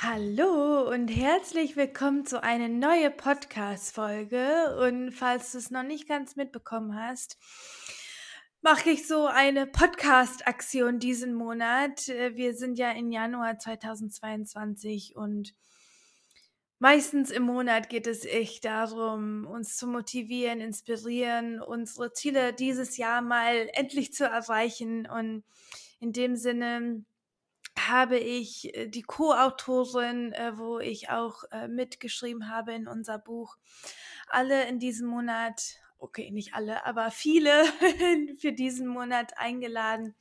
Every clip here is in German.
Hallo und herzlich willkommen zu einer neuen Podcast-Folge. Und falls du es noch nicht ganz mitbekommen hast, mache ich so eine Podcast-Aktion diesen Monat. Äh, wir sind ja in Januar 2022 und meistens im Monat geht es echt darum, uns zu motivieren, inspirieren, unsere Ziele dieses Jahr mal endlich zu erreichen. Und in dem Sinne habe ich äh, die Co-Autorin, äh, wo ich auch äh, mitgeschrieben habe in unser Buch, alle in diesem Monat, okay, nicht alle, aber viele für diesen Monat eingeladen,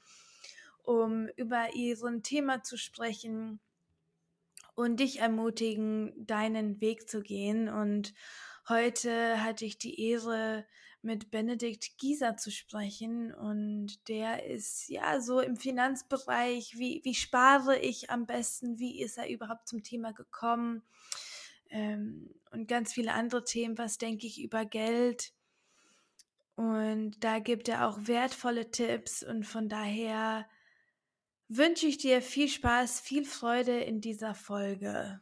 um über ihren Thema zu sprechen und dich ermutigen, deinen Weg zu gehen. Und heute hatte ich die Ehre, mit Benedikt Gieser zu sprechen. Und der ist ja so im Finanzbereich, wie, wie spare ich am besten, wie ist er überhaupt zum Thema gekommen? Ähm, und ganz viele andere Themen, was denke ich über Geld? Und da gibt er auch wertvolle Tipps. Und von daher wünsche ich dir viel Spaß, viel Freude in dieser Folge.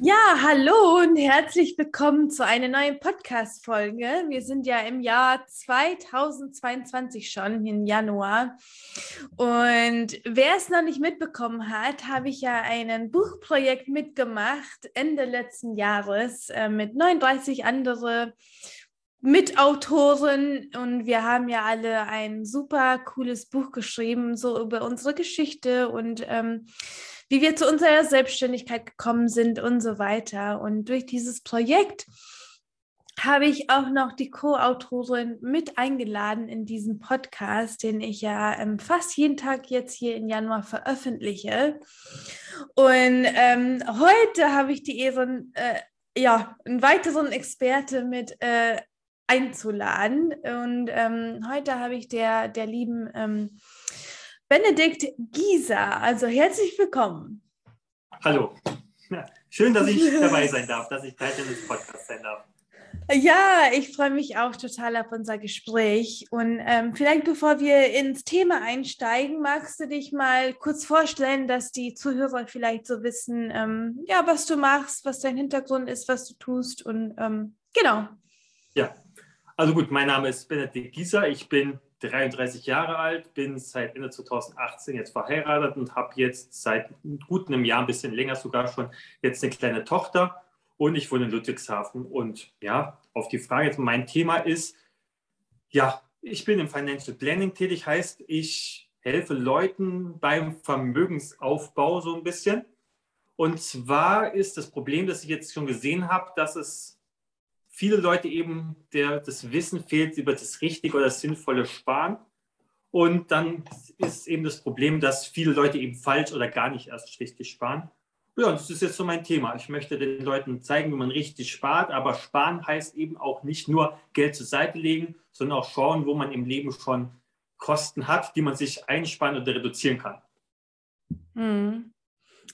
Ja, hallo und herzlich willkommen zu einer neuen Podcast-Folge. Wir sind ja im Jahr 2022 schon, im Januar. Und wer es noch nicht mitbekommen hat, habe ich ja ein Buchprojekt mitgemacht Ende letzten Jahres äh, mit 39 andere Mitautoren und wir haben ja alle ein super cooles Buch geschrieben, so über unsere Geschichte und ähm, wie wir zu unserer Selbstständigkeit gekommen sind und so weiter. Und durch dieses Projekt habe ich auch noch die Co-Autorin mit eingeladen in diesen Podcast, den ich ja ähm, fast jeden Tag jetzt hier im Januar veröffentliche. Und ähm, heute habe ich die Ehre, äh, ja, einen weiteren Experte mit äh, einzuladen. Und ähm, heute habe ich der, der lieben ähm, Benedikt Gieser. Also herzlich willkommen. Hallo. schön, dass ich dabei sein darf, dass ich Teil des Podcasts sein darf. Ja, ich freue mich auch total auf unser Gespräch. Und ähm, vielleicht bevor wir ins Thema einsteigen, magst du dich mal kurz vorstellen, dass die Zuhörer vielleicht so wissen, ähm, ja, was du machst, was dein Hintergrund ist, was du tust und ähm, genau. Ja, also gut, mein Name ist Benedikt Gieser. Ich bin 33 Jahre alt, bin seit Ende 2018 jetzt verheiratet und habe jetzt seit gut einem Jahr, ein bisschen länger sogar schon, jetzt eine kleine Tochter und ich wohne in Ludwigshafen. Und ja, auf die Frage jetzt, mein Thema ist, ja, ich bin im Financial Planning tätig, heißt, ich helfe Leuten beim Vermögensaufbau so ein bisschen. Und zwar ist das Problem, das ich jetzt schon gesehen habe, dass es viele Leute eben der, das Wissen fehlt über das richtige oder sinnvolle Sparen. Und dann ist eben das Problem, dass viele Leute eben falsch oder gar nicht erst richtig sparen. Ja, das ist jetzt so mein Thema. Ich möchte den Leuten zeigen, wie man richtig spart. Aber sparen heißt eben auch nicht nur Geld zur Seite legen, sondern auch schauen, wo man im Leben schon Kosten hat, die man sich einsparen oder reduzieren kann. Hm.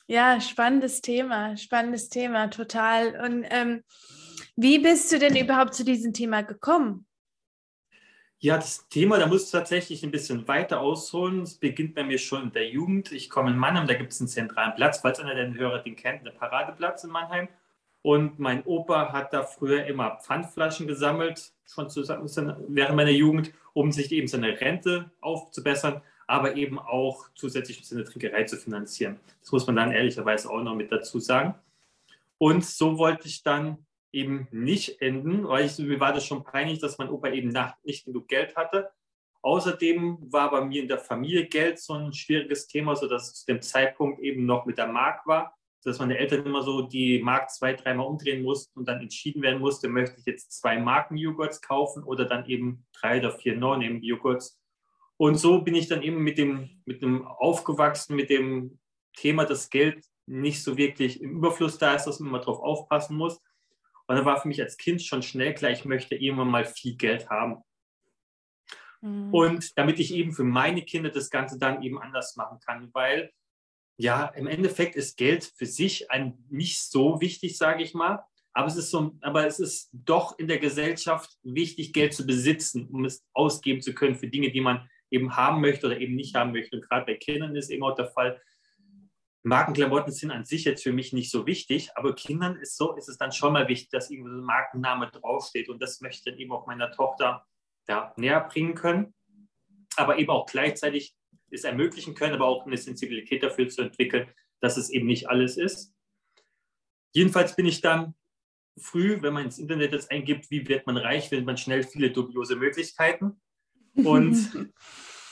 Ja, spannendes Thema, spannendes Thema, total. Und ähm, wie bist du denn überhaupt zu diesem Thema gekommen? Ja, das Thema, da muss ich tatsächlich ein bisschen weiter ausholen. Es beginnt bei mir schon in der Jugend. Ich komme in Mannheim, da gibt es einen zentralen Platz, falls einer der Hörer den kennt, einen Paradeplatz in Mannheim. Und mein Opa hat da früher immer Pfandflaschen gesammelt, schon zusammen, während meiner Jugend, um sich eben seine Rente aufzubessern, aber eben auch zusätzlich seine Trinkerei zu finanzieren. Das muss man dann ehrlicherweise auch noch mit dazu sagen. Und so wollte ich dann eben nicht enden, weil ich, mir war das schon peinlich, dass mein Opa eben nach, nicht genug Geld hatte. Außerdem war bei mir in der Familie Geld so ein schwieriges Thema, sodass es zu dem Zeitpunkt eben noch mit der Mark war. dass meine Eltern immer so die Mark zwei, dreimal umdrehen mussten und dann entschieden werden musste, möchte ich jetzt zwei Marken-Joghurts kaufen oder dann eben drei oder vier No-Name-Joghurts. Und so bin ich dann eben mit dem, mit dem aufgewachsen, mit dem Thema, dass Geld nicht so wirklich im Überfluss da ist, dass man immer drauf aufpassen muss. Und dann war für mich als Kind schon schnell klar, ich möchte irgendwann mal viel Geld haben. Mhm. Und damit ich eben für meine Kinder das Ganze dann eben anders machen kann, weil ja, im Endeffekt ist Geld für sich ein, nicht so wichtig, sage ich mal. Aber es, ist so, aber es ist doch in der Gesellschaft wichtig, Geld zu besitzen, um es ausgeben zu können für Dinge, die man eben haben möchte oder eben nicht haben möchte. Und gerade bei Kindern ist eben auch der Fall, Markenklamotten sind an sich jetzt für mich nicht so wichtig, aber Kindern ist so, ist es dann schon mal wichtig, dass irgendwo ein Markenname draufsteht. Und das möchte ich dann eben auch meiner Tochter ja, näher bringen können. Aber eben auch gleichzeitig es ermöglichen können, aber auch eine Sensibilität dafür zu entwickeln, dass es eben nicht alles ist. Jedenfalls bin ich dann früh, wenn man ins Internet jetzt eingibt, wie wird man reich, findet man schnell viele dubiose Möglichkeiten. Und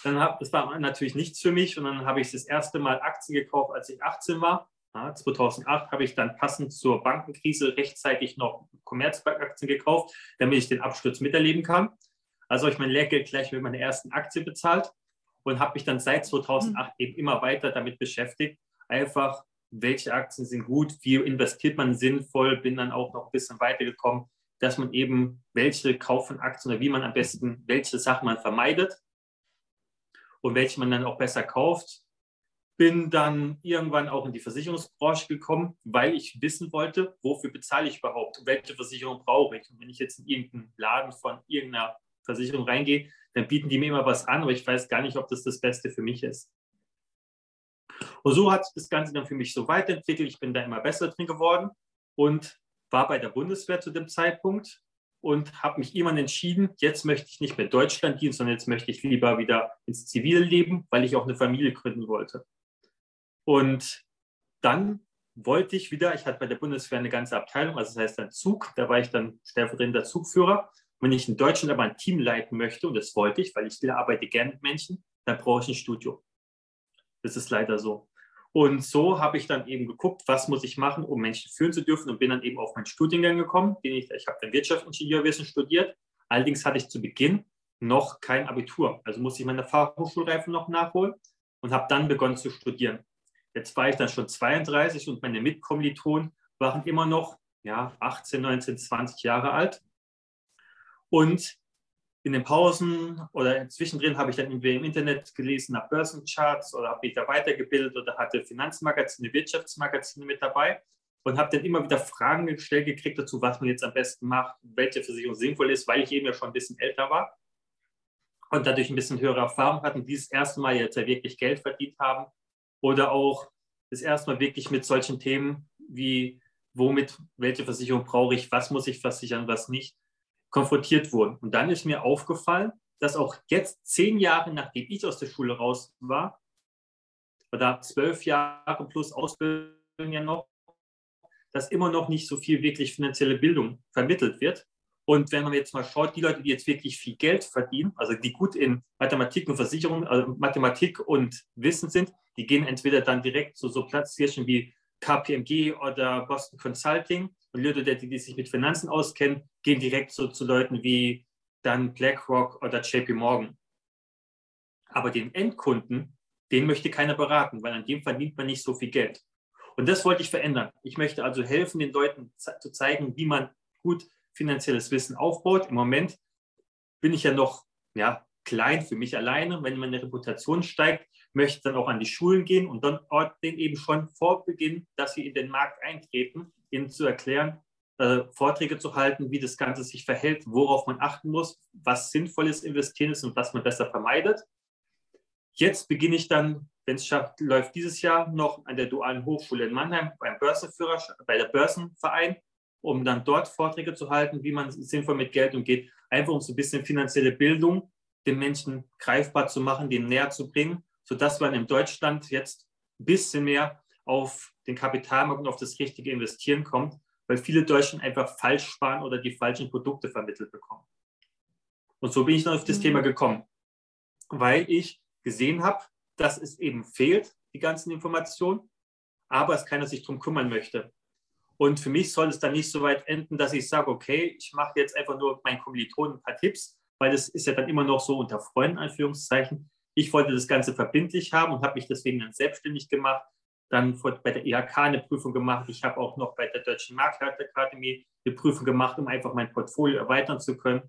dann hab, das war natürlich nichts für mich. Und dann habe ich das erste Mal Aktien gekauft, als ich 18 war. Ja, 2008 habe ich dann passend zur Bankenkrise rechtzeitig noch Commerzbank-Aktien gekauft, damit ich den Absturz miterleben kann. Also habe ich mein Lehrgeld gleich mit meiner ersten Aktie bezahlt und habe mich dann seit 2008 mhm. eben immer weiter damit beschäftigt, einfach welche Aktien sind gut, wie investiert man sinnvoll, bin dann auch noch ein bisschen weitergekommen, dass man eben welche Kauf von Aktien oder wie man am besten, welche Sachen man vermeidet und welche man dann auch besser kauft. Bin dann irgendwann auch in die Versicherungsbranche gekommen, weil ich wissen wollte, wofür bezahle ich überhaupt, welche Versicherung brauche ich. Und wenn ich jetzt in irgendeinen Laden von irgendeiner Versicherung reingehe, dann bieten die mir immer was an, aber ich weiß gar nicht, ob das das Beste für mich ist. Und so hat das Ganze dann für mich so weiterentwickelt. Ich bin da immer besser drin geworden und war bei der Bundeswehr zu dem Zeitpunkt und habe mich irgendwann entschieden, jetzt möchte ich nicht mehr Deutschland dienen, sondern jetzt möchte ich lieber wieder ins Zivilleben, weil ich auch eine Familie gründen wollte. Und dann wollte ich wieder, ich hatte bei der Bundeswehr eine ganze Abteilung, also das heißt ein Zug, da war ich dann stellvertretender Zugführer wenn ich in Deutschland aber ein Team leiten möchte, und das wollte ich, weil ich arbeite gerne mit Menschen, dann brauche ich ein Studio. Das ist leider so. Und so habe ich dann eben geguckt, was muss ich machen, um Menschen führen zu dürfen und bin dann eben auf meinen Studiengang gekommen. Ich ich habe dann Wirtschaftsingenieurwesen studiert. Allerdings hatte ich zu Beginn noch kein Abitur. Also musste ich meine Fachhochschulreife noch nachholen und habe dann begonnen zu studieren. Jetzt war ich dann schon 32 und meine Mitkommilitonen waren immer noch ja, 18, 19, 20 Jahre alt. Und in den Pausen oder zwischendrin habe ich dann im Internet gelesen nach Börsencharts oder habe mich da weitergebildet oder hatte Finanzmagazine, Wirtschaftsmagazine mit dabei und habe dann immer wieder Fragen gestellt gekriegt dazu, was man jetzt am besten macht, welche Versicherung sinnvoll ist, weil ich eben ja schon ein bisschen älter war und dadurch ein bisschen höhere Erfahrung hatten, dieses erste Mal jetzt ja wirklich Geld verdient haben oder auch das erste Mal wirklich mit solchen Themen wie womit, welche Versicherung brauche ich, was muss ich versichern, was nicht, konfrontiert wurden. Und dann ist mir aufgefallen, dass auch jetzt zehn Jahre nachdem ich aus der Schule raus war, oder zwölf Jahre plus Ausbildung ja noch, dass immer noch nicht so viel wirklich finanzielle Bildung vermittelt wird. Und wenn man jetzt mal schaut, die Leute, die jetzt wirklich viel Geld verdienen, also die gut in Mathematik und Versicherung, also Mathematik und Wissen sind, die gehen entweder dann direkt zu so Platzhirschen wie KPMG oder Boston Consulting und Leute, die, die sich mit Finanzen auskennen, gehen direkt so zu Leuten wie dann BlackRock oder JP Morgan. Aber den Endkunden, den möchte keiner beraten, weil an dem verdient man nicht so viel Geld. Und das wollte ich verändern. Ich möchte also helfen, den Leuten zu zeigen, wie man gut finanzielles Wissen aufbaut. Im Moment bin ich ja noch ja, klein für mich alleine. Wenn meine Reputation steigt, möchte dann auch an die Schulen gehen und dann denen eben schon vor Beginn, dass sie in den Markt eintreten, ihnen zu erklären, äh, Vorträge zu halten, wie das Ganze sich verhält, worauf man achten muss, was sinnvolles Investieren ist und was man besser vermeidet. Jetzt beginne ich dann, wenn es schafft, läuft dieses Jahr noch an der Dualen Hochschule in Mannheim beim Börsenführer, bei der Börsenverein, um dann dort Vorträge zu halten, wie man sinnvoll mit Geld umgeht, einfach um so ein bisschen finanzielle Bildung den Menschen greifbar zu machen, denen näher zu bringen, sodass man in Deutschland jetzt ein bisschen mehr auf den Kapitalmarkt und auf das richtige Investieren kommt, weil viele Deutschen einfach falsch sparen oder die falschen Produkte vermittelt bekommen. Und so bin ich dann auf das mhm. Thema gekommen, weil ich gesehen habe, dass es eben fehlt, die ganzen Informationen, aber es keiner sich darum kümmern möchte. Und für mich soll es dann nicht so weit enden, dass ich sage, okay, ich mache jetzt einfach nur meinen Kommilitonen ein paar Tipps, weil das ist ja dann immer noch so unter Freunden, Anführungszeichen. Ich wollte das Ganze verbindlich haben und habe mich deswegen dann selbstständig gemacht, dann bei der IHK eine Prüfung gemacht. Ich habe auch noch bei der Deutschen Maklerakademie eine Prüfung gemacht, um einfach mein Portfolio erweitern zu können,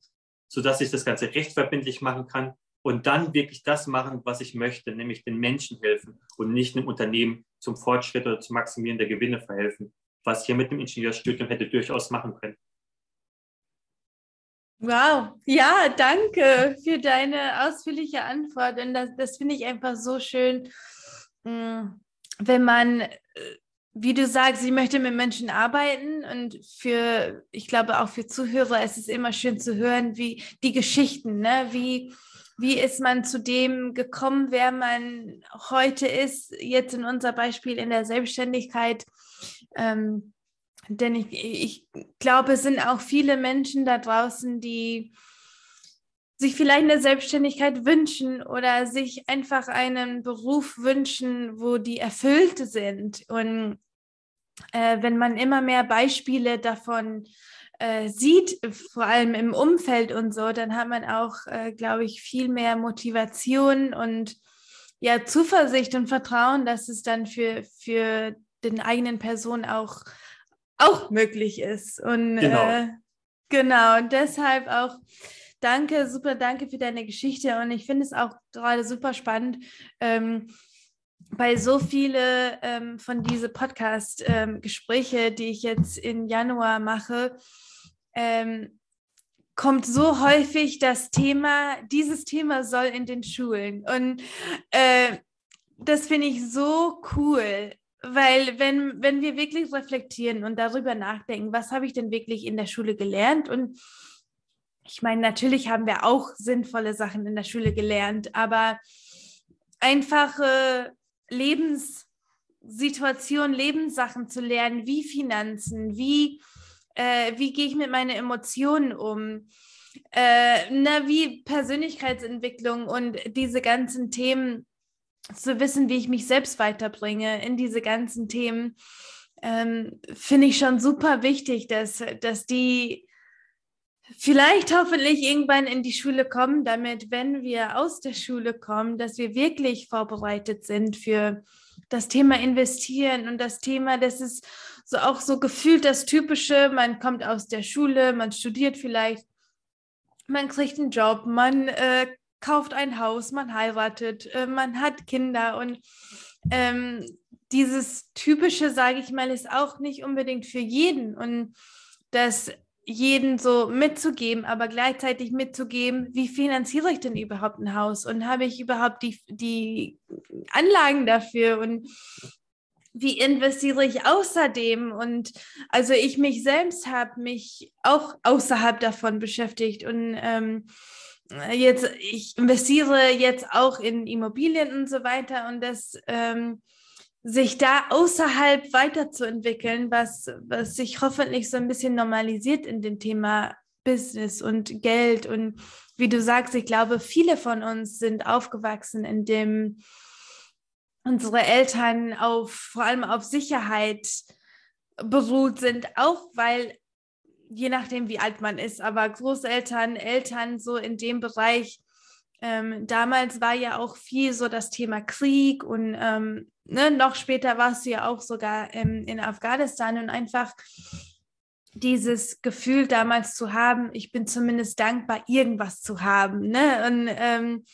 sodass ich das Ganze rechtverbindlich machen kann und dann wirklich das machen, was ich möchte, nämlich den Menschen helfen und nicht einem Unternehmen zum Fortschritt oder zum Maximieren der Gewinne verhelfen, was ich hier mit dem Ingenieurstudium hätte durchaus machen können. Wow, ja, danke für deine ausführliche Antwort. Und das, das finde ich einfach so schön, mm, wenn man, äh, wie du sagst, ich möchte mit Menschen arbeiten und für, ich glaube auch für Zuhörer ist es immer schön zu hören, wie die Geschichten, ne, wie wie ist man zu dem gekommen, wer man heute ist, jetzt in unser Beispiel in der Selbstständigkeit? Ähm, denn ich, ich glaube, es sind auch viele Menschen da draußen, die sich vielleicht eine Selbstständigkeit wünschen oder sich einfach einen Beruf wünschen, wo die erfüllt sind. Und äh, wenn man immer mehr Beispiele davon äh, sieht, vor allem im Umfeld und so, dann hat man auch, äh, glaube ich, viel mehr Motivation und ja, Zuversicht und Vertrauen, dass es dann für, für den eigenen Person auch, auch möglich ist. Und genau, äh, genau und deshalb auch danke, super danke für deine Geschichte und ich finde es auch gerade super spannend. Ähm, bei so viele ähm, von diesen Podcast-Gespräche, ähm, die ich jetzt im Januar mache, ähm, kommt so häufig das Thema, dieses Thema soll in den Schulen. Und äh, das finde ich so cool, weil wenn, wenn wir wirklich reflektieren und darüber nachdenken, was habe ich denn wirklich in der Schule gelernt? Und ich meine, natürlich haben wir auch sinnvolle Sachen in der Schule gelernt, aber einfache Lebenssituationen, Lebenssachen zu lernen, wie Finanzen, wie äh, wie gehe ich mit meinen Emotionen um, äh, na, wie Persönlichkeitsentwicklung und diese ganzen Themen zu wissen, wie ich mich selbst weiterbringe in diese ganzen Themen, ähm, finde ich schon super wichtig, dass, dass die vielleicht hoffentlich irgendwann in die Schule kommen, damit, wenn wir aus der Schule kommen, dass wir wirklich vorbereitet sind für das Thema Investieren und das Thema, das ist so auch so gefühlt das Typische, man kommt aus der Schule, man studiert vielleicht, man kriegt einen Job, man äh, kauft ein Haus, man heiratet, äh, man hat Kinder und ähm, dieses Typische, sage ich mal, ist auch nicht unbedingt für jeden und das jeden so mitzugeben, aber gleichzeitig mitzugeben, wie finanziere ich denn überhaupt ein Haus und habe ich überhaupt die, die Anlagen dafür und wie investiere ich außerdem? Und also ich mich selbst habe mich auch außerhalb davon beschäftigt und ähm, jetzt, ich investiere jetzt auch in Immobilien und so weiter und das ähm, sich da außerhalb weiterzuentwickeln, was, was sich hoffentlich so ein bisschen normalisiert in dem Thema Business und Geld. Und wie du sagst, ich glaube, viele von uns sind aufgewachsen in dem unsere Eltern auf vor allem auf Sicherheit beruht sind, auch weil je nachdem wie alt man ist, aber Großeltern, Eltern so in dem Bereich. Ähm, damals war ja auch viel so das Thema Krieg und ähm, ne, noch später warst du ja auch sogar ähm, in Afghanistan und einfach dieses Gefühl damals zu haben, ich bin zumindest dankbar, irgendwas zu haben. Ne? Und ähm,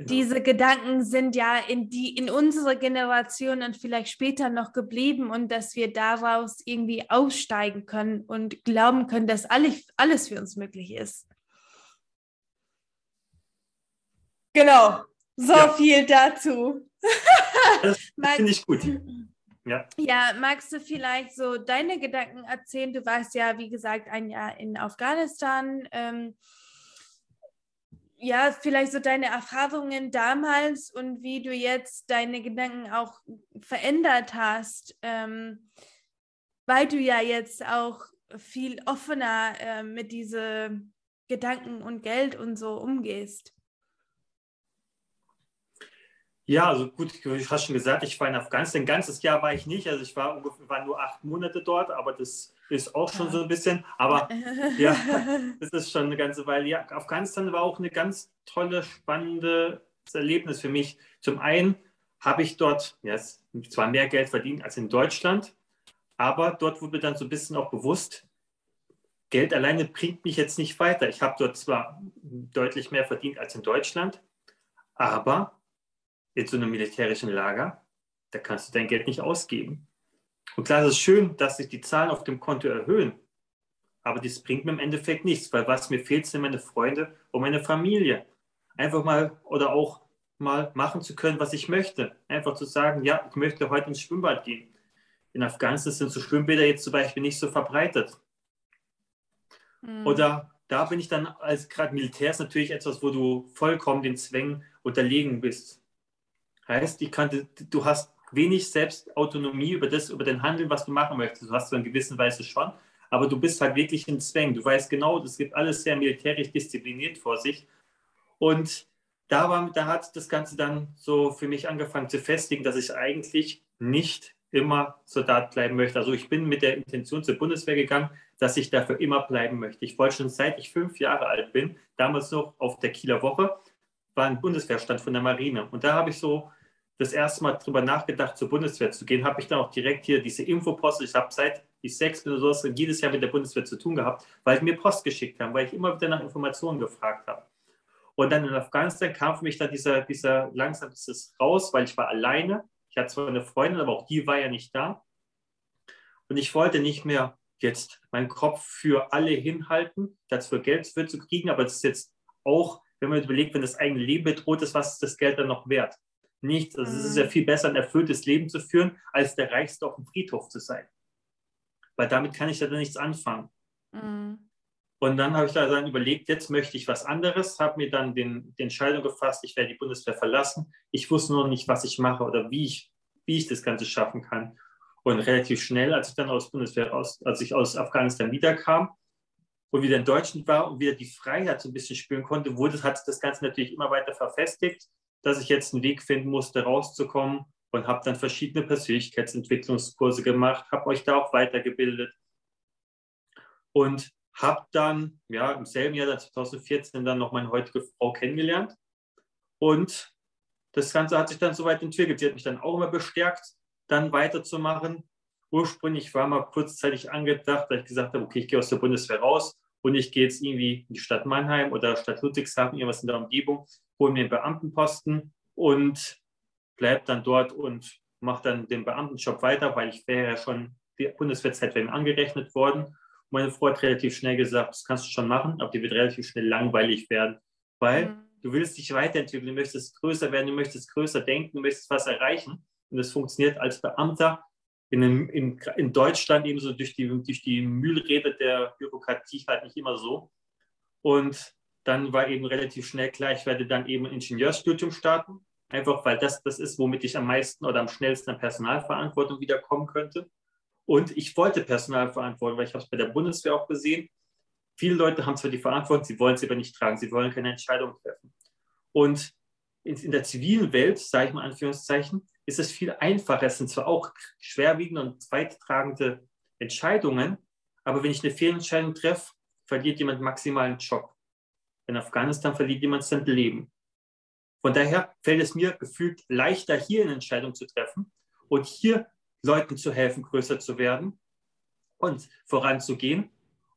Genau. Diese Gedanken sind ja in die in unserer Generation und vielleicht später noch geblieben und dass wir daraus irgendwie aussteigen können und glauben können, dass alles, alles für uns möglich ist. Genau, so ja. viel dazu. Das finde ich gut. Ja. ja, magst du vielleicht so deine Gedanken erzählen? Du warst ja, wie gesagt, ein Jahr in Afghanistan. Ähm, ja, vielleicht so deine Erfahrungen damals und wie du jetzt deine Gedanken auch verändert hast, ähm, weil du ja jetzt auch viel offener äh, mit diesen Gedanken und Geld und so umgehst. Ja, also gut, du hast schon gesagt, ich war in Afghanistan. Ein ganzes Jahr war ich nicht. Also ich war ungefähr war nur acht Monate dort, aber das ist auch schon so ein bisschen. Aber ja, das ist schon eine ganze Weile. Ja, Afghanistan war auch eine ganz tolle, spannende Erlebnis für mich. Zum einen habe ich dort ja, zwar mehr Geld verdient als in Deutschland, aber dort wurde dann so ein bisschen auch bewusst, Geld alleine bringt mich jetzt nicht weiter. Ich habe dort zwar deutlich mehr verdient als in Deutschland, aber in so einem militärischen Lager, da kannst du dein Geld nicht ausgeben. Und klar, es ist schön, dass sich die Zahlen auf dem Konto erhöhen, aber das bringt mir im Endeffekt nichts, weil was mir fehlt, sind meine Freunde und meine Familie. Einfach mal oder auch mal machen zu können, was ich möchte. Einfach zu sagen, ja, ich möchte heute ins Schwimmbad gehen. In Afghanistan sind so Schwimmbäder jetzt zum Beispiel nicht so verbreitet. Mhm. Oder da bin ich dann als gerade Militär ist natürlich etwas, wo du vollkommen den Zwängen unterlegen bist. Heißt, ich kann, du hast wenig Selbstautonomie über das, über den Handeln, was du machen möchtest. Du hast du in gewisser Weise schon, aber du bist halt wirklich in Zwängen. Du weißt genau, das gibt alles sehr militärisch diszipliniert vor sich. Und da, war, da hat das Ganze dann so für mich angefangen zu festigen, dass ich eigentlich nicht immer Soldat bleiben möchte. Also ich bin mit der Intention zur Bundeswehr gegangen, dass ich dafür immer bleiben möchte. Ich wollte schon seit ich fünf Jahre alt bin, damals noch auf der Kieler Woche, war ein Bundeswehrstand von der Marine. Und da habe ich so das erste Mal darüber nachgedacht, zur Bundeswehr zu gehen, habe ich dann auch direkt hier diese Infopost. Ich habe seit ich sechs bin oder so jedes Jahr mit der Bundeswehr zu tun gehabt, weil sie mir Post geschickt haben, weil ich immer wieder nach Informationen gefragt habe. Und dann in Afghanistan kam für mich dann dieser, dieser langsam dieses raus, weil ich war alleine. Ich hatte zwar eine Freundin, aber auch die war ja nicht da. Und ich wollte nicht mehr jetzt meinen Kopf für alle hinhalten, dafür Geld für zu kriegen, aber es ist jetzt auch, wenn man überlegt, wenn das eigene Leben bedroht ist, was ist das Geld dann noch wert? Nichts. Also es ist ja mhm. viel besser, ein erfülltes Leben zu führen, als der Reichste auf dem Friedhof zu sein. Weil damit kann ich ja dann nichts anfangen. Mhm. Und dann habe ich da dann überlegt, jetzt möchte ich was anderes, habe mir dann den, die Entscheidung gefasst, ich werde die Bundeswehr verlassen. Ich wusste nur nicht, was ich mache oder wie ich, wie ich das Ganze schaffen kann. Und relativ schnell, als ich dann aus Bundeswehr aus, als ich aus Afghanistan wiederkam und wieder in Deutschland war und wieder die Freiheit so ein bisschen spüren konnte, wurde, hat das Ganze natürlich immer weiter verfestigt dass ich jetzt einen Weg finden musste, rauszukommen und habe dann verschiedene Persönlichkeitsentwicklungskurse gemacht, habe euch da auch weitergebildet und habe dann ja im selben Jahr 2014 dann noch meine heutige Frau kennengelernt und das Ganze hat sich dann so weit entwickelt. Sie hat mich dann auch immer bestärkt, dann weiterzumachen. Ursprünglich war mal kurzzeitig angedacht, dass ich gesagt habe, okay, ich gehe aus der Bundeswehr raus und ich gehe jetzt irgendwie in die Stadt Mannheim oder Stadt Ludwigshafen, irgendwas in der Umgebung hole mir einen Beamtenposten und bleibe dann dort und mache dann den Beamtenjob weiter, weil ich wäre ja schon die Bundeswehrzeit wäre angerechnet worden. Meine Frau hat relativ schnell gesagt, das kannst du schon machen, aber die wird relativ schnell langweilig werden, weil mhm. du willst dich weiterentwickeln, du möchtest größer werden, du möchtest größer denken, du möchtest was erreichen. Und das funktioniert als Beamter in, in, in Deutschland ebenso durch die, durch die Mühlräder der Bürokratie halt nicht immer so. Und dann war eben relativ schnell klar, ich werde dann eben ein Ingenieursstudium starten, einfach weil das das ist, womit ich am meisten oder am schnellsten an Personalverantwortung wiederkommen könnte. Und ich wollte Personalverantwortung, weil ich habe es bei der Bundeswehr auch gesehen. Viele Leute haben zwar die Verantwortung, sie wollen sie aber nicht tragen, sie wollen keine Entscheidung treffen. Und in der zivilen Welt, sage ich mal Anführungszeichen, ist es viel einfacher. Es sind zwar auch schwerwiegende und zweittragende Entscheidungen, aber wenn ich eine Fehlentscheidung treffe, verliert jemand maximal einen Job. In Afghanistan verliert jemand sein Leben. Von daher fällt es mir gefühlt leichter, hier eine Entscheidung zu treffen und hier Leuten zu helfen, größer zu werden und voranzugehen.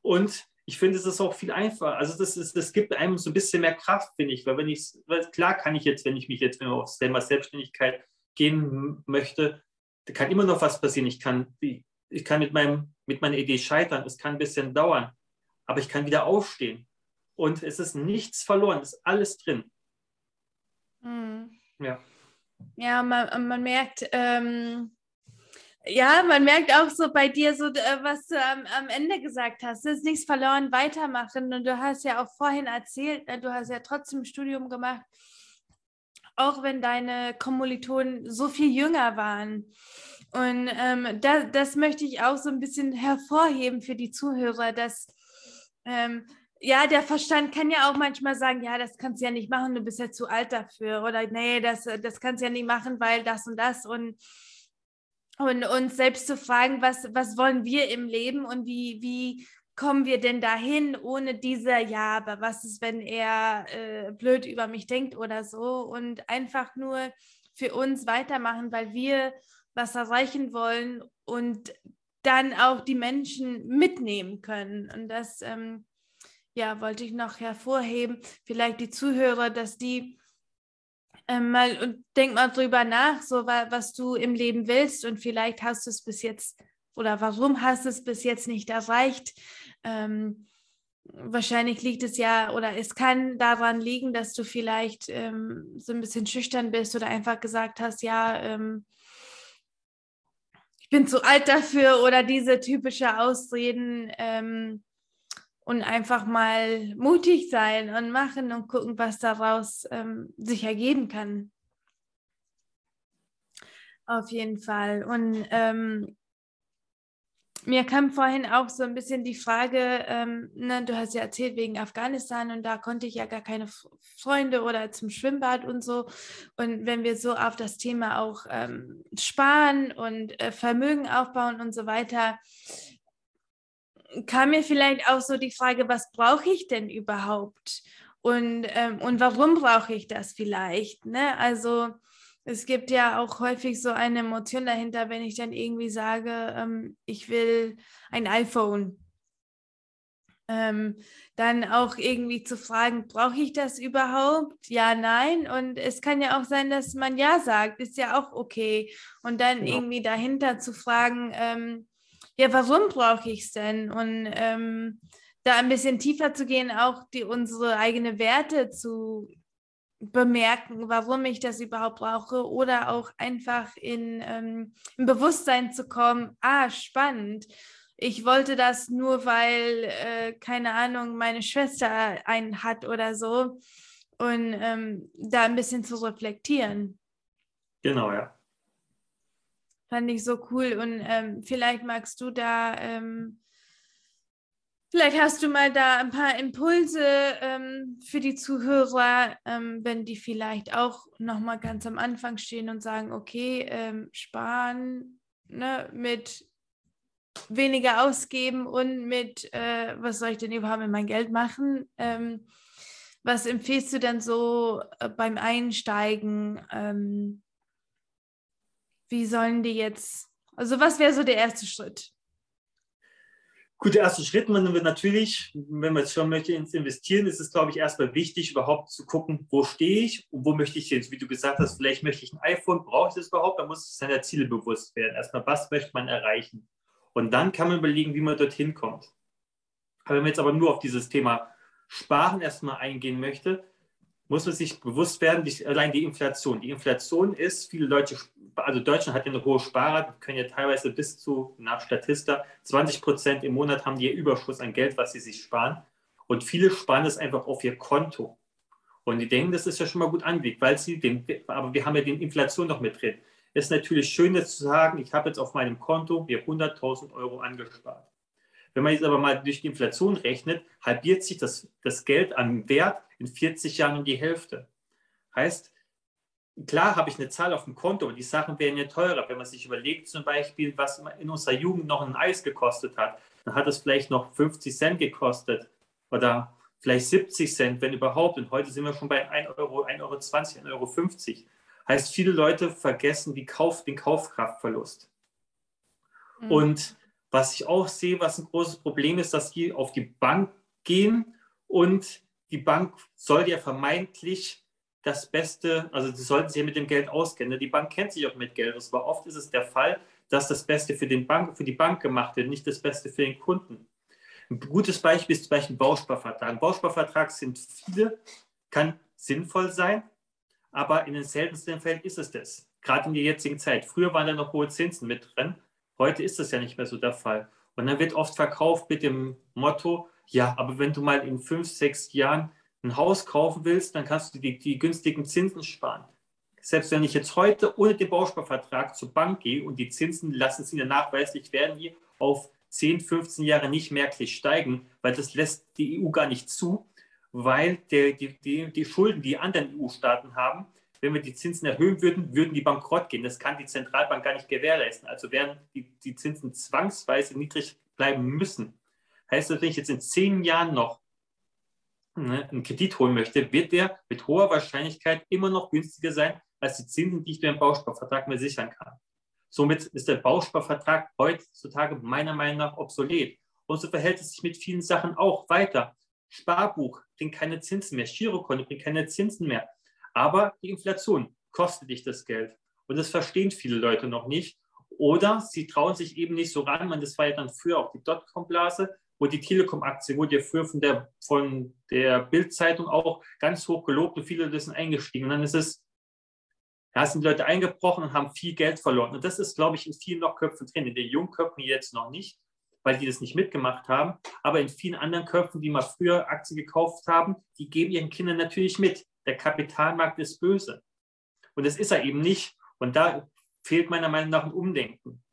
Und ich finde, es ist auch viel einfacher. Also das, ist, das gibt einem so ein bisschen mehr Kraft, finde ich. Weil wenn ich, klar kann ich jetzt, wenn ich mich jetzt wenn auf Thema Selbstständigkeit gehen möchte, da kann immer noch was passieren. Ich kann, ich kann mit, meinem, mit meiner Idee scheitern. Es kann ein bisschen dauern. Aber ich kann wieder aufstehen und es ist nichts verloren, es ist alles drin. Mhm. Ja. Ja, man, man merkt, ähm, ja, man merkt auch so bei dir, so äh, was du am, am Ende gesagt hast, es ist nichts verloren, weitermachen. Und du hast ja auch vorhin erzählt, äh, du hast ja trotzdem ein Studium gemacht, auch wenn deine Kommilitonen so viel jünger waren. Und ähm, das, das möchte ich auch so ein bisschen hervorheben für die Zuhörer, dass ähm, ja, der Verstand kann ja auch manchmal sagen, ja, das kannst du ja nicht machen, du bist ja zu alt dafür. Oder nee, das, das kannst du ja nicht machen, weil das und das. Und, und uns selbst zu fragen, was, was wollen wir im Leben und wie, wie kommen wir denn dahin ohne diese, ja, aber was ist, wenn er äh, blöd über mich denkt oder so? Und einfach nur für uns weitermachen, weil wir was erreichen wollen und dann auch die Menschen mitnehmen können. Und das ähm, ja, wollte ich noch hervorheben, vielleicht die Zuhörer, dass die ähm, mal und denk mal drüber nach, so was du im Leben willst und vielleicht hast du es bis jetzt oder warum hast du es bis jetzt nicht erreicht. Ähm, wahrscheinlich liegt es ja oder es kann daran liegen, dass du vielleicht ähm, so ein bisschen schüchtern bist oder einfach gesagt hast, ja, ähm, ich bin zu alt dafür oder diese typische Ausreden. Ähm, und einfach mal mutig sein und machen und gucken, was daraus ähm, sich ergeben kann. Auf jeden Fall. Und ähm, mir kam vorhin auch so ein bisschen die Frage, ähm, ne, du hast ja erzählt wegen Afghanistan und da konnte ich ja gar keine Freunde oder zum Schwimmbad und so. Und wenn wir so auf das Thema auch ähm, sparen und äh, Vermögen aufbauen und so weiter, kam mir vielleicht auch so die Frage, was brauche ich denn überhaupt? Und, ähm, und warum brauche ich das vielleicht? Ne? Also es gibt ja auch häufig so eine Emotion dahinter, wenn ich dann irgendwie sage, ähm, ich will ein iPhone. Ähm, dann auch irgendwie zu fragen, brauche ich das überhaupt? Ja, nein. Und es kann ja auch sein, dass man ja sagt, ist ja auch okay. Und dann ja. irgendwie dahinter zu fragen, ähm, ja, warum brauche ich es denn? Und ähm, da ein bisschen tiefer zu gehen, auch die unsere eigene Werte zu bemerken, warum ich das überhaupt brauche oder auch einfach in, ähm, im Bewusstsein zu kommen, ah, spannend. Ich wollte das nur, weil, äh, keine Ahnung, meine Schwester einen hat oder so. Und ähm, da ein bisschen zu reflektieren. Genau, ja. Fand ich so cool. Und ähm, vielleicht magst du da, ähm, vielleicht hast du mal da ein paar Impulse ähm, für die Zuhörer, ähm, wenn die vielleicht auch nochmal ganz am Anfang stehen und sagen, okay, ähm, sparen ne, mit weniger ausgeben und mit, äh, was soll ich denn überhaupt mit meinem Geld machen? Ähm, was empfiehlst du denn so äh, beim Einsteigen? Wie sollen die jetzt, also was wäre so der erste Schritt? Gut, der erste Schritt, man wird natürlich, wenn man jetzt schon möchte ins Investieren, ist es, glaube ich, erstmal wichtig, überhaupt zu gucken, wo stehe ich und wo möchte ich jetzt, wie du gesagt hast, vielleicht möchte ich ein iPhone, brauche ich das überhaupt? Da muss seiner Ziele bewusst werden. Erstmal, was möchte man erreichen? Und dann kann man überlegen, wie man dorthin kommt. Aber wenn man jetzt aber nur auf dieses Thema Sparen erstmal eingehen möchte, muss man sich bewusst werden, die, allein die Inflation. Die Inflation ist, viele Leute, also Deutschland hat ja eine hohe Sparer, die können ja teilweise bis zu, nach Statista, 20 Prozent im Monat haben die ja Überschuss an Geld, was sie sich sparen. Und viele sparen das einfach auf ihr Konto. Und die denken, das ist ja schon mal gut angelegt, weil sie den, aber wir haben ja die Inflation noch mit drin. Es ist natürlich schön, jetzt zu sagen, ich habe jetzt auf meinem Konto mir 100.000 Euro angespart. Wenn man jetzt aber mal durch die Inflation rechnet, halbiert sich das, das Geld an Wert in 40 Jahren um die Hälfte. Heißt, klar habe ich eine Zahl auf dem Konto und die Sachen werden ja teurer. Wenn man sich überlegt, zum Beispiel, was in unserer Jugend noch ein Eis gekostet hat, dann hat es vielleicht noch 50 Cent gekostet oder vielleicht 70 Cent, wenn überhaupt. Und heute sind wir schon bei 1 Euro, 1,20 Euro, 1,50 Euro. Heißt, viele Leute vergessen die Kauf, den Kaufkraftverlust. Mhm. Und was ich auch sehe, was ein großes Problem ist, dass die auf die Bank gehen und die Bank soll ja vermeintlich das Beste, also sie sollten sich ja mit dem Geld auskennen. Ne? Die Bank kennt sich auch mit Geld. Aber oft ist es der Fall, dass das Beste für, den Bank, für die Bank gemacht wird, nicht das Beste für den Kunden. Ein gutes Beispiel ist zum Beispiel ein Bausparvertrag. Ein Bausparvertrag sind viele, kann sinnvoll sein, aber in den seltensten Fällen ist es das. Gerade in der jetzigen Zeit. Früher waren da noch hohe Zinsen mit drin. Heute ist das ja nicht mehr so der Fall. Und dann wird oft verkauft mit dem Motto, ja, aber wenn du mal in fünf, sechs Jahren ein Haus kaufen willst, dann kannst du die, die günstigen Zinsen sparen. Selbst wenn ich jetzt heute ohne den Bausparvertrag zur Bank gehe und die Zinsen lassen sie nachweislich werden, die auf 10, 15 Jahre nicht merklich steigen, weil das lässt die EU gar nicht zu, weil der, die, die, die Schulden, die anderen EU-Staaten haben, wenn wir die Zinsen erhöhen würden, würden die bankrott gehen. Das kann die Zentralbank gar nicht gewährleisten. Also werden die, die Zinsen zwangsweise niedrig bleiben müssen. Heißt das, wenn ich jetzt in zehn Jahren noch ne, einen Kredit holen möchte, wird der mit hoher Wahrscheinlichkeit immer noch günstiger sein als die Zinsen, die ich durch einen Bausparvertrag mir sichern kann. Somit ist der Bausparvertrag heutzutage meiner Meinung nach obsolet. Und so verhält es sich mit vielen Sachen auch weiter. Sparbuch bringt keine Zinsen mehr, Girokonto bringt keine Zinsen mehr. Aber die Inflation kostet dich das Geld. Und das verstehen viele Leute noch nicht. Oder sie trauen sich eben nicht so ran. Man, das war ja dann früher auch die Dotcom-Blase wo die Telekom-Aktie wurde ja früher von der, von der Bild-Zeitung auch ganz hoch gelobt und viele sind eingestiegen. Und dann ist es, da sind die Leute eingebrochen und haben viel Geld verloren. Und das ist, glaube ich, in vielen noch Köpfen drin. In den Jungköpfen jetzt noch nicht, weil die das nicht mitgemacht haben. Aber in vielen anderen Köpfen, die mal früher Aktien gekauft haben, die geben ihren Kindern natürlich mit. Der Kapitalmarkt ist böse. Und das ist er eben nicht. Und da fehlt meiner Meinung nach ein Umdenken.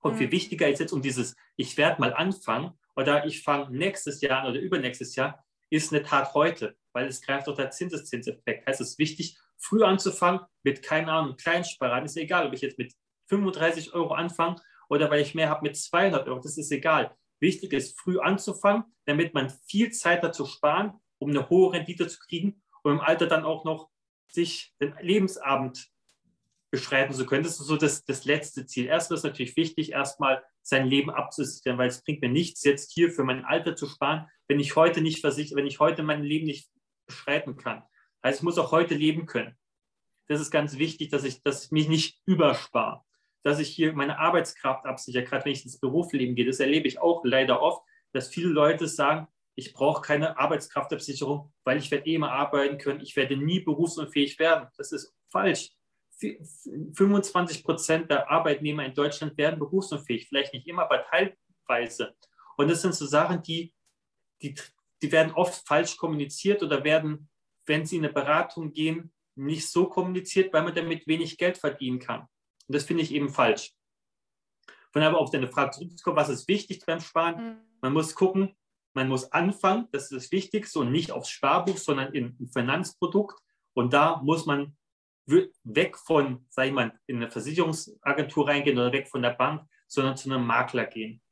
Und viel mhm. wichtiger ist jetzt um dieses, ich werde mal anfangen oder ich fange nächstes Jahr an oder übernächstes Jahr, ist eine Tat heute, weil es greift auch der Zinseszinseffekt. Heißt es ist wichtig, früh anzufangen mit, keine Ahnung, Kleinsparern. Ist egal, ob ich jetzt mit 35 Euro anfange oder weil ich mehr habe mit 200 Euro. Das ist egal. Wichtig ist, früh anzufangen, damit man viel Zeit dazu sparen, um eine hohe Rendite zu kriegen und im Alter dann auch noch sich den Lebensabend beschreiten zu können. Das ist so das, das letzte Ziel. Erstmal ist natürlich wichtig, erstmal sein Leben abzusichern, weil es bringt mir nichts, jetzt hier für mein Alter zu sparen, wenn ich heute nicht versichert, wenn ich heute mein Leben nicht beschreiten kann. Also ich muss auch heute leben können. Das ist ganz wichtig, dass ich, dass ich mich nicht überspare, dass ich hier meine Arbeitskraft absichere, gerade wenn ich ins Berufsleben gehe. Das erlebe ich auch leider oft, dass viele Leute sagen, ich brauche keine Arbeitskraftabsicherung, weil ich werde eh immer arbeiten können, ich werde nie berufsunfähig werden. Das ist falsch. 25 Prozent der Arbeitnehmer in Deutschland werden berufsunfähig, vielleicht nicht immer, aber teilweise. Und das sind so Sachen, die, die, die werden oft falsch kommuniziert oder werden, wenn sie in eine Beratung gehen, nicht so kommuniziert, weil man damit wenig Geld verdienen kann. Und das finde ich eben falsch. Von daher auf deine Frage zurückzukommen, was ist wichtig beim Sparen? Mhm. Man muss gucken, man muss anfangen, das ist das Wichtigste und nicht aufs Sparbuch, sondern in ein Finanzprodukt. Und da muss man weg von, sag ich mal, in eine Versicherungsagentur reingehen oder weg von der Bank, sondern zu einem Makler gehen.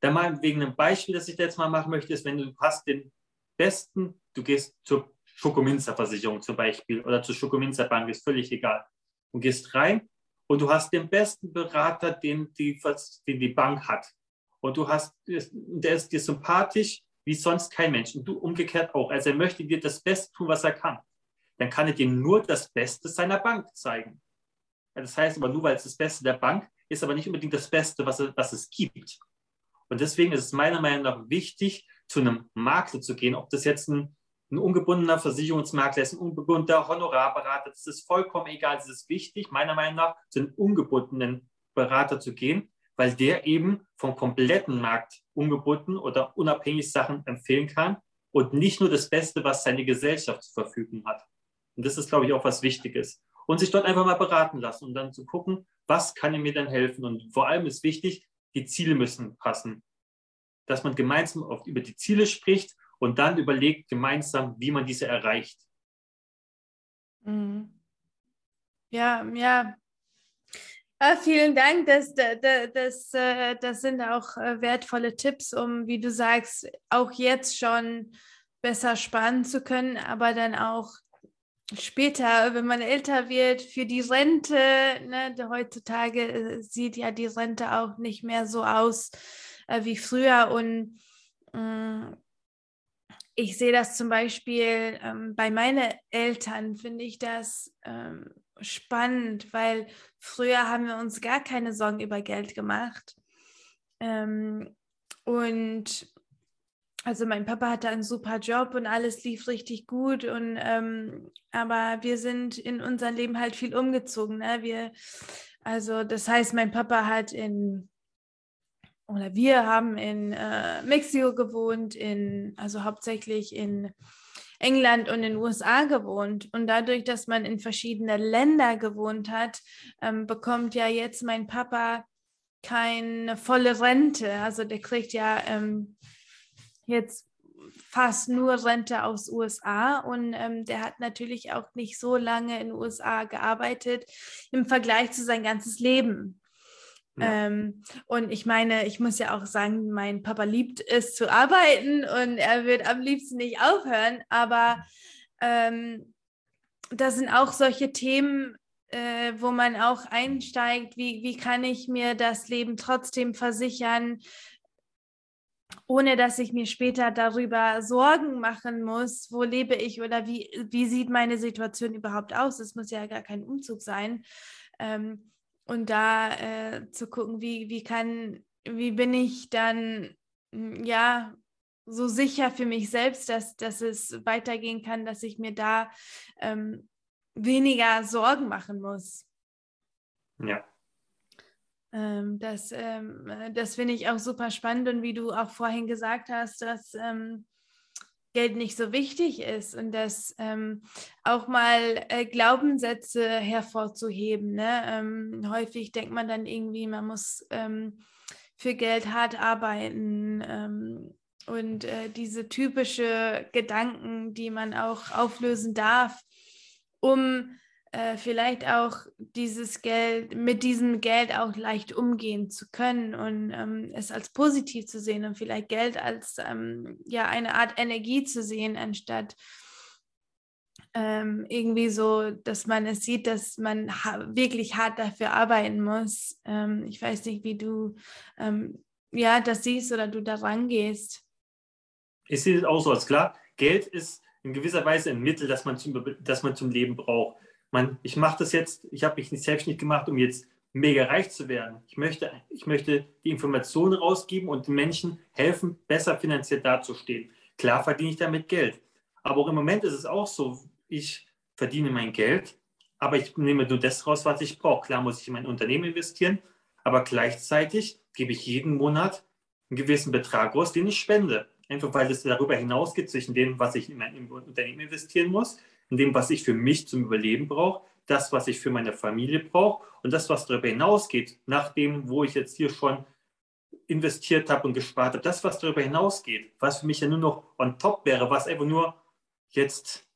Da mal wegen einem Beispiel, das ich jetzt mal machen möchte, ist, wenn du hast den besten, du gehst zur Schokominzer Versicherung zum Beispiel oder zur Schokominzer Bank, ist völlig egal. Du gehst rein und du hast den besten Berater, den die, den die Bank hat. Und du hast, der ist dir sympathisch wie sonst kein Mensch. Und du umgekehrt auch. Also er möchte dir das Beste tun, was er kann dann kann er dir nur das Beste seiner Bank zeigen. Das heißt aber nur, weil es das Beste der Bank ist, aber nicht unbedingt das Beste, was, was es gibt. Und deswegen ist es meiner Meinung nach wichtig, zu einem Makler zu gehen, ob das jetzt ein, ein ungebundener Versicherungsmakler ist, ein ungebundener Honorarberater, das ist vollkommen egal. Es ist wichtig, meiner Meinung nach, zu einem ungebundenen Berater zu gehen, weil der eben vom kompletten Markt ungebunden oder unabhängig Sachen empfehlen kann und nicht nur das Beste, was seine Gesellschaft zur Verfügung hat. Und das ist, glaube ich, auch was Wichtiges. Und sich dort einfach mal beraten lassen und dann zu gucken, was kann mir denn helfen. Und vor allem ist wichtig, die Ziele müssen passen. Dass man gemeinsam oft über die Ziele spricht und dann überlegt gemeinsam, wie man diese erreicht. Mhm. Ja, ja. Ah, vielen Dank. Das, das, das, äh, das sind auch äh, wertvolle Tipps, um, wie du sagst, auch jetzt schon besser sparen zu können, aber dann auch später, wenn man älter wird, für die Rente, ne, heutzutage äh, sieht ja die Rente auch nicht mehr so aus äh, wie früher. Und äh, ich sehe das zum Beispiel ähm, bei meinen Eltern, finde ich das ähm, spannend, weil früher haben wir uns gar keine Sorgen über Geld gemacht. Ähm, und also mein Papa hatte einen super Job und alles lief richtig gut und ähm, aber wir sind in unserem Leben halt viel umgezogen. Ne? Wir, also das heißt, mein Papa hat in oder wir haben in äh, Mexiko gewohnt, in also hauptsächlich in England und in den USA gewohnt. Und dadurch, dass man in verschiedenen Ländern gewohnt hat, ähm, bekommt ja jetzt mein Papa keine volle Rente. Also der kriegt ja ähm, jetzt fast nur Rente aus USA und ähm, der hat natürlich auch nicht so lange in den USA gearbeitet im Vergleich zu sein ganzes Leben. Ja. Ähm, und ich meine, ich muss ja auch sagen, mein Papa liebt es zu arbeiten und er wird am liebsten nicht aufhören, aber ähm, das sind auch solche Themen, äh, wo man auch einsteigt, wie, wie kann ich mir das Leben trotzdem versichern, ohne dass ich mir später darüber Sorgen machen muss, wo lebe ich oder wie, wie sieht meine Situation überhaupt aus. Es muss ja gar kein Umzug sein. Ähm, und da äh, zu gucken, wie, wie kann, wie bin ich dann, hm, ja, so sicher für mich selbst, dass, dass es weitergehen kann, dass ich mir da ähm, weniger Sorgen machen muss. Ja. Ähm, das ähm, das finde ich auch super spannend und wie du auch vorhin gesagt hast, dass ähm, Geld nicht so wichtig ist und dass ähm, auch mal äh, Glaubenssätze hervorzuheben. Ne? Ähm, häufig denkt man dann irgendwie, man muss ähm, für Geld hart arbeiten und äh, diese typische Gedanken, die man auch auflösen darf, um äh, vielleicht auch dieses Geld, mit diesem Geld auch leicht umgehen zu können und ähm, es als positiv zu sehen und vielleicht Geld als ähm, ja eine Art Energie zu sehen, anstatt ähm, irgendwie so, dass man es sieht, dass man ha wirklich hart dafür arbeiten muss. Ähm, ich weiß nicht, wie du ähm, ja das siehst oder du da rangehst. Ich sehe es auch so als klar. Geld ist in gewisser Weise ein Mittel, das man zum, das man zum Leben braucht. Man, ich mache das jetzt, ich habe mich nicht selbstständig gemacht, um jetzt mega reich zu werden. Ich möchte, ich möchte die Informationen rausgeben und den Menschen helfen, besser finanziell dazustehen. Klar verdiene ich damit Geld. Aber auch im Moment ist es auch so, ich verdiene mein Geld, aber ich nehme nur das raus, was ich brauche. Klar muss ich in mein Unternehmen investieren, aber gleichzeitig gebe ich jeden Monat einen gewissen Betrag aus, den ich spende. Einfach weil es darüber hinausgeht zwischen dem, was ich in mein Unternehmen investieren muss, und dem, was ich für mich zum Überleben brauche, das, was ich für meine Familie brauche und das, was darüber hinausgeht, nach dem, wo ich jetzt hier schon investiert habe und gespart habe, das, was darüber hinausgeht, was für mich ja nur noch on top wäre, was einfach nur jetzt,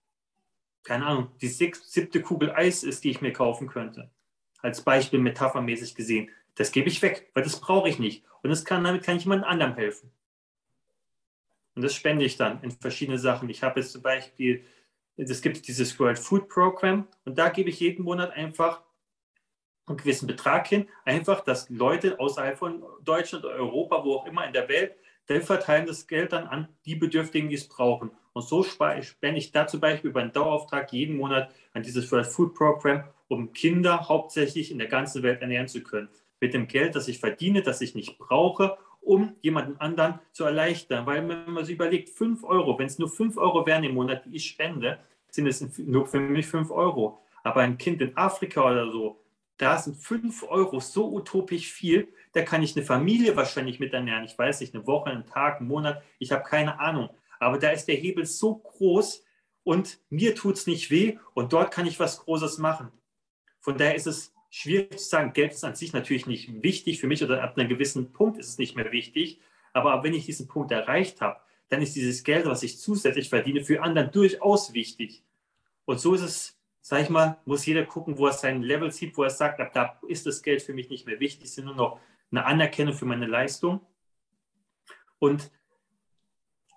keine Ahnung, die siebte Kugel Eis ist, die ich mir kaufen könnte. Als Beispiel metaphermäßig gesehen. Das gebe ich weg, weil das brauche ich nicht. Und das kann, damit kann ich jemand anderem helfen. Und das spende ich dann in verschiedene Sachen. Ich habe jetzt zum Beispiel, es gibt dieses World Food Program und da gebe ich jeden Monat einfach einen gewissen Betrag hin, einfach, dass Leute außerhalb von Deutschland Europa, wo auch immer in der Welt, die verteilen das Geld dann an die Bedürftigen, die es brauchen. Und so spende ich da zum Beispiel über einen Dauerauftrag jeden Monat an dieses World Food Program, um Kinder hauptsächlich in der ganzen Welt ernähren zu können. Mit dem Geld, das ich verdiene, das ich nicht brauche um jemanden anderen zu erleichtern. Weil wenn man sich überlegt, 5 Euro, wenn es nur 5 Euro wären im Monat, die ich spende, sind es nur für mich 5 Euro. Aber ein Kind in Afrika oder so, da sind 5 Euro so utopisch viel, da kann ich eine Familie wahrscheinlich mit ernähren. Ich weiß nicht, eine Woche, einen Tag, einen Monat, ich habe keine Ahnung. Aber da ist der Hebel so groß und mir tut es nicht weh und dort kann ich was Großes machen. Von daher ist es schwierig zu sagen, Geld ist an sich natürlich nicht wichtig für mich oder ab einem gewissen Punkt ist es nicht mehr wichtig. Aber wenn ich diesen Punkt erreicht habe, dann ist dieses Geld, was ich zusätzlich verdiene, für anderen durchaus wichtig. Und so ist es, sag ich mal, muss jeder gucken, wo er sein Level sieht, wo er sagt, ab da ist das Geld für mich nicht mehr wichtig, es ist nur noch eine Anerkennung für meine Leistung. Und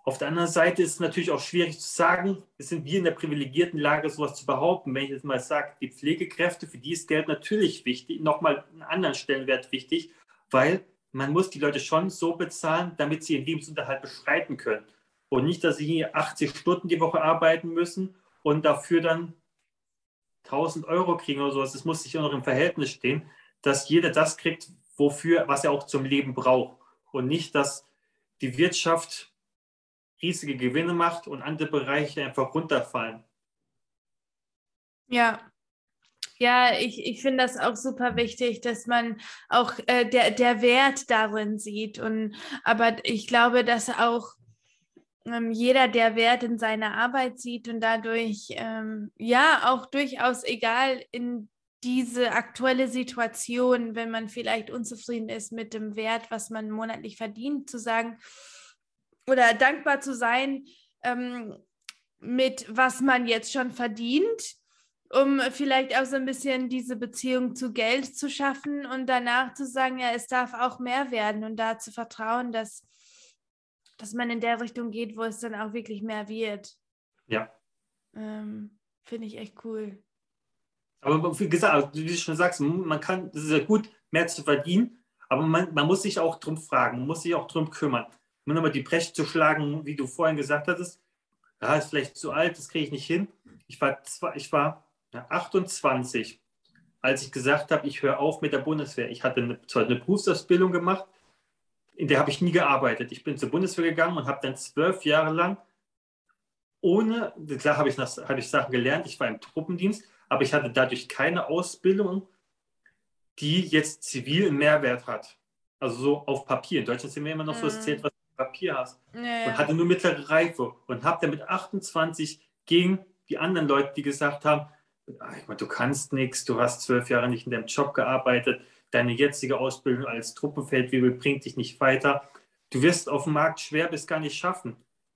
auf der anderen Seite ist es natürlich auch schwierig zu sagen, sind wir in der privilegierten Lage, sowas zu behaupten. Wenn ich jetzt mal sage, die Pflegekräfte, für die ist Geld natürlich wichtig, nochmal einen anderen Stellenwert wichtig, weil man muss die Leute schon so bezahlen, damit sie ihren Lebensunterhalt bestreiten können. Und nicht, dass sie hier 80 Stunden die Woche arbeiten müssen und dafür dann 1000 Euro kriegen oder sowas. Das muss sich auch noch im Verhältnis stehen, dass jeder das kriegt, wofür, was er auch zum Leben braucht. Und nicht, dass die Wirtschaft riesige Gewinne macht und andere Bereiche einfach runterfallen. Ja, ja, ich, ich finde das auch super wichtig, dass man auch äh, der, der Wert darin sieht. Und aber ich glaube, dass auch ähm, jeder der Wert in seiner Arbeit sieht und dadurch ähm, ja auch durchaus egal in diese aktuelle Situation, wenn man vielleicht unzufrieden ist mit dem Wert, was man monatlich verdient, zu sagen oder dankbar zu sein ähm, mit was man jetzt schon verdient, um vielleicht auch so ein bisschen diese Beziehung zu Geld zu schaffen und danach zu sagen, ja, es darf auch mehr werden und da zu vertrauen, dass, dass man in der Richtung geht, wo es dann auch wirklich mehr wird. Ja. Ähm, Finde ich echt cool. Aber wie gesagt, also wie du schon sagst, man kann, es ist ja gut, mehr zu verdienen, aber man, man muss sich auch drum fragen, man muss sich auch drum kümmern. Um nochmal die Breche zu schlagen, wie du vorhin gesagt hattest, ja, ist vielleicht zu alt, das kriege ich nicht hin. Ich war, ich war 28, als ich gesagt habe, ich höre auf mit der Bundeswehr. Ich hatte eine, zwar eine Berufsausbildung gemacht, in der habe ich nie gearbeitet. Ich bin zur Bundeswehr gegangen und habe dann zwölf Jahre lang ohne, klar habe ich, hab ich Sachen gelernt, ich war im Truppendienst, aber ich hatte dadurch keine Ausbildung, die jetzt zivil einen Mehrwert hat. Also so auf Papier. In Deutschland sind wir immer noch so, es zählt, was Papier hast. Ja, Und hatte nur mittlere Reife und habe dann mit 28 gegen die anderen Leute, die gesagt haben, ah, ich meine, du kannst nichts, du hast zwölf Jahre nicht in deinem Job gearbeitet, deine jetzige Ausbildung als Truppenfeldwebel bringt dich nicht weiter, du wirst auf dem Markt schwer bis gar nicht schaffen.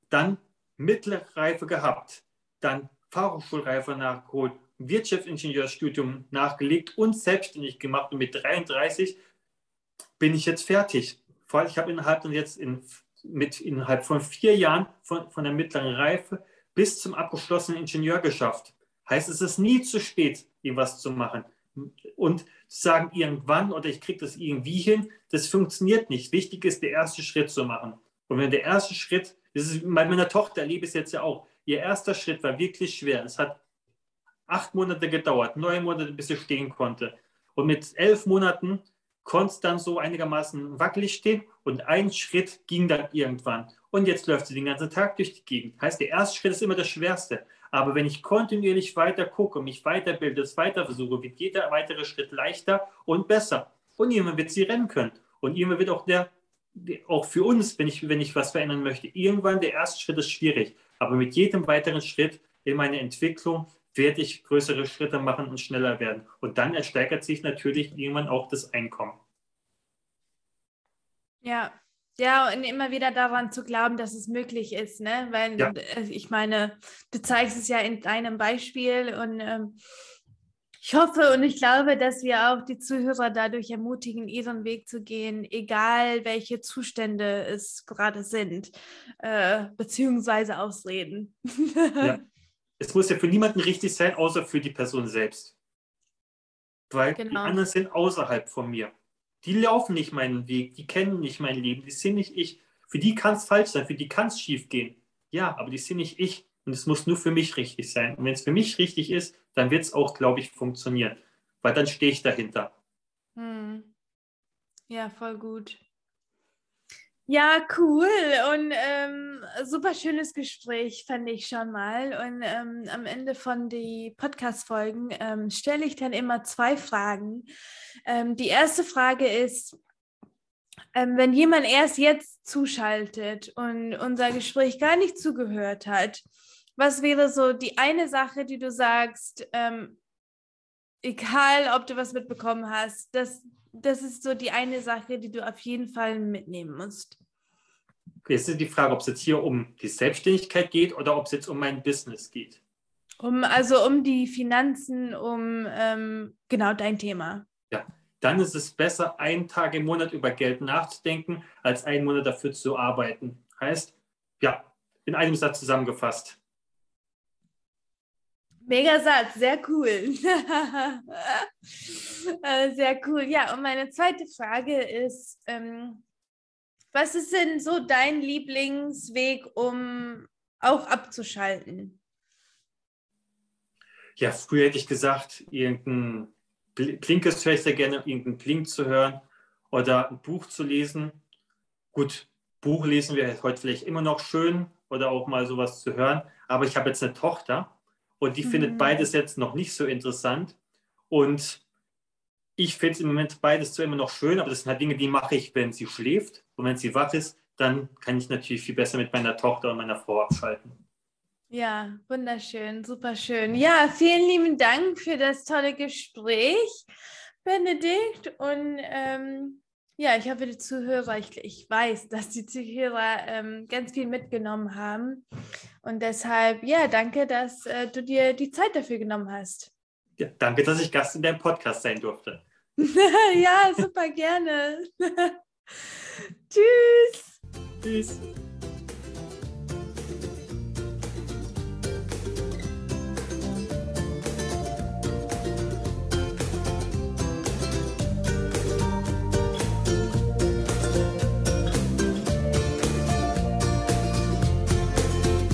Dann mittlere Reife gehabt, dann Fachhochschulreife nachgeholt, Wirtschaftsingenieurstudium nachgelegt und selbstständig gemacht und mit 33 bin ich jetzt fertig. Ich habe innerhalb jetzt in, mit, innerhalb von vier Jahren von, von der mittleren Reife bis zum abgeschlossenen Ingenieur geschafft. Heißt, es ist nie zu spät, irgendwas zu machen. Und zu sagen, irgendwann oder ich kriege das irgendwie hin, das funktioniert nicht. Wichtig ist, der erste Schritt zu machen. Und wenn der erste Schritt, das ist bei meiner Tochter erlebe ich es jetzt ja auch, ihr erster Schritt war wirklich schwer. Es hat acht Monate gedauert, neun Monate, bis sie stehen konnte. Und mit elf Monaten dann so einigermaßen wackelig stehen und ein Schritt ging dann irgendwann. Und jetzt läuft sie den ganzen Tag durch die Gegend. Heißt, der erste Schritt ist immer das Schwerste. Aber wenn ich kontinuierlich weiter gucke, mich weiterbilde, es weiter versuche, wird jeder weitere Schritt leichter und besser. Und irgendwann wird sie rennen können. Und irgendwann wird auch der, auch für uns, wenn ich, wenn ich was verändern möchte, irgendwann der erste Schritt ist schwierig. Aber mit jedem weiteren Schritt in meiner Entwicklung werde ich größere Schritte machen und schneller werden. Und dann ersteigert sich natürlich irgendwann auch das Einkommen. Ja, ja, und immer wieder daran zu glauben, dass es möglich ist, ne? Weil ja. Äh, ich meine, du zeigst es ja in deinem Beispiel und ähm, ich hoffe und ich glaube, dass wir auch die Zuhörer dadurch ermutigen, ihren Weg zu gehen, egal welche Zustände es gerade sind, äh, beziehungsweise Ausreden. Ja. es muss ja für niemanden richtig sein, außer für die Person selbst. Weil genau. die anderen sind außerhalb von mir. Die laufen nicht meinen Weg, die kennen nicht mein Leben, die sind nicht ich. Für die kann es falsch sein, für die kann es schief gehen. Ja, aber die sind nicht ich. Und es muss nur für mich richtig sein. Und wenn es für mich richtig ist, dann wird es auch, glaube ich, funktionieren. Weil dann stehe ich dahinter. Hm. Ja, voll gut. Ja, cool und ähm, super schönes Gespräch fand ich schon mal. Und ähm, am Ende von die Podcast-Folgen ähm, stelle ich dann immer zwei Fragen. Ähm, die erste Frage ist, ähm, wenn jemand erst jetzt zuschaltet und unser Gespräch gar nicht zugehört hat, was wäre so die eine Sache, die du sagst, ähm, egal ob du was mitbekommen hast, das, das ist so die eine Sache, die du auf jeden Fall mitnehmen musst. Jetzt ist die Frage, ob es jetzt hier um die Selbstständigkeit geht oder ob es jetzt um mein Business geht. Um, also um die Finanzen, um ähm, genau dein Thema. Ja, dann ist es besser, einen Tag im Monat über Geld nachzudenken, als einen Monat dafür zu arbeiten. Heißt, ja, in einem Satz zusammengefasst. Mega Satz, sehr cool. Äh, sehr cool. Ja, und meine zweite Frage ist, ähm, was ist denn so dein Lieblingsweg, um auch abzuschalten? Ja, früher hätte ich gesagt, irgendein Blinkes höre ich sehr gerne, irgendein Blink zu hören oder ein Buch zu lesen. Gut, Buch lesen wäre heute vielleicht immer noch schön oder auch mal sowas zu hören. Aber ich habe jetzt eine Tochter und die mhm. findet beides jetzt noch nicht so interessant. Und ich finde es im Moment beides zwar immer noch schön, aber das sind halt Dinge, die mache ich, wenn sie schläft. Und wenn sie wach ist, dann kann ich natürlich viel besser mit meiner Tochter und meiner Frau abschalten. Ja, wunderschön, super schön. Ja, vielen lieben Dank für das tolle Gespräch, Benedikt. Und ähm, ja, ich hoffe, die Zuhörer, ich, ich weiß, dass die Zuhörer ähm, ganz viel mitgenommen haben. Und deshalb, ja, danke, dass äh, du dir die Zeit dafür genommen hast. Ja, danke, dass ich Gast in deinem Podcast sein durfte. ja, super gerne. Tschüss. Tschüss.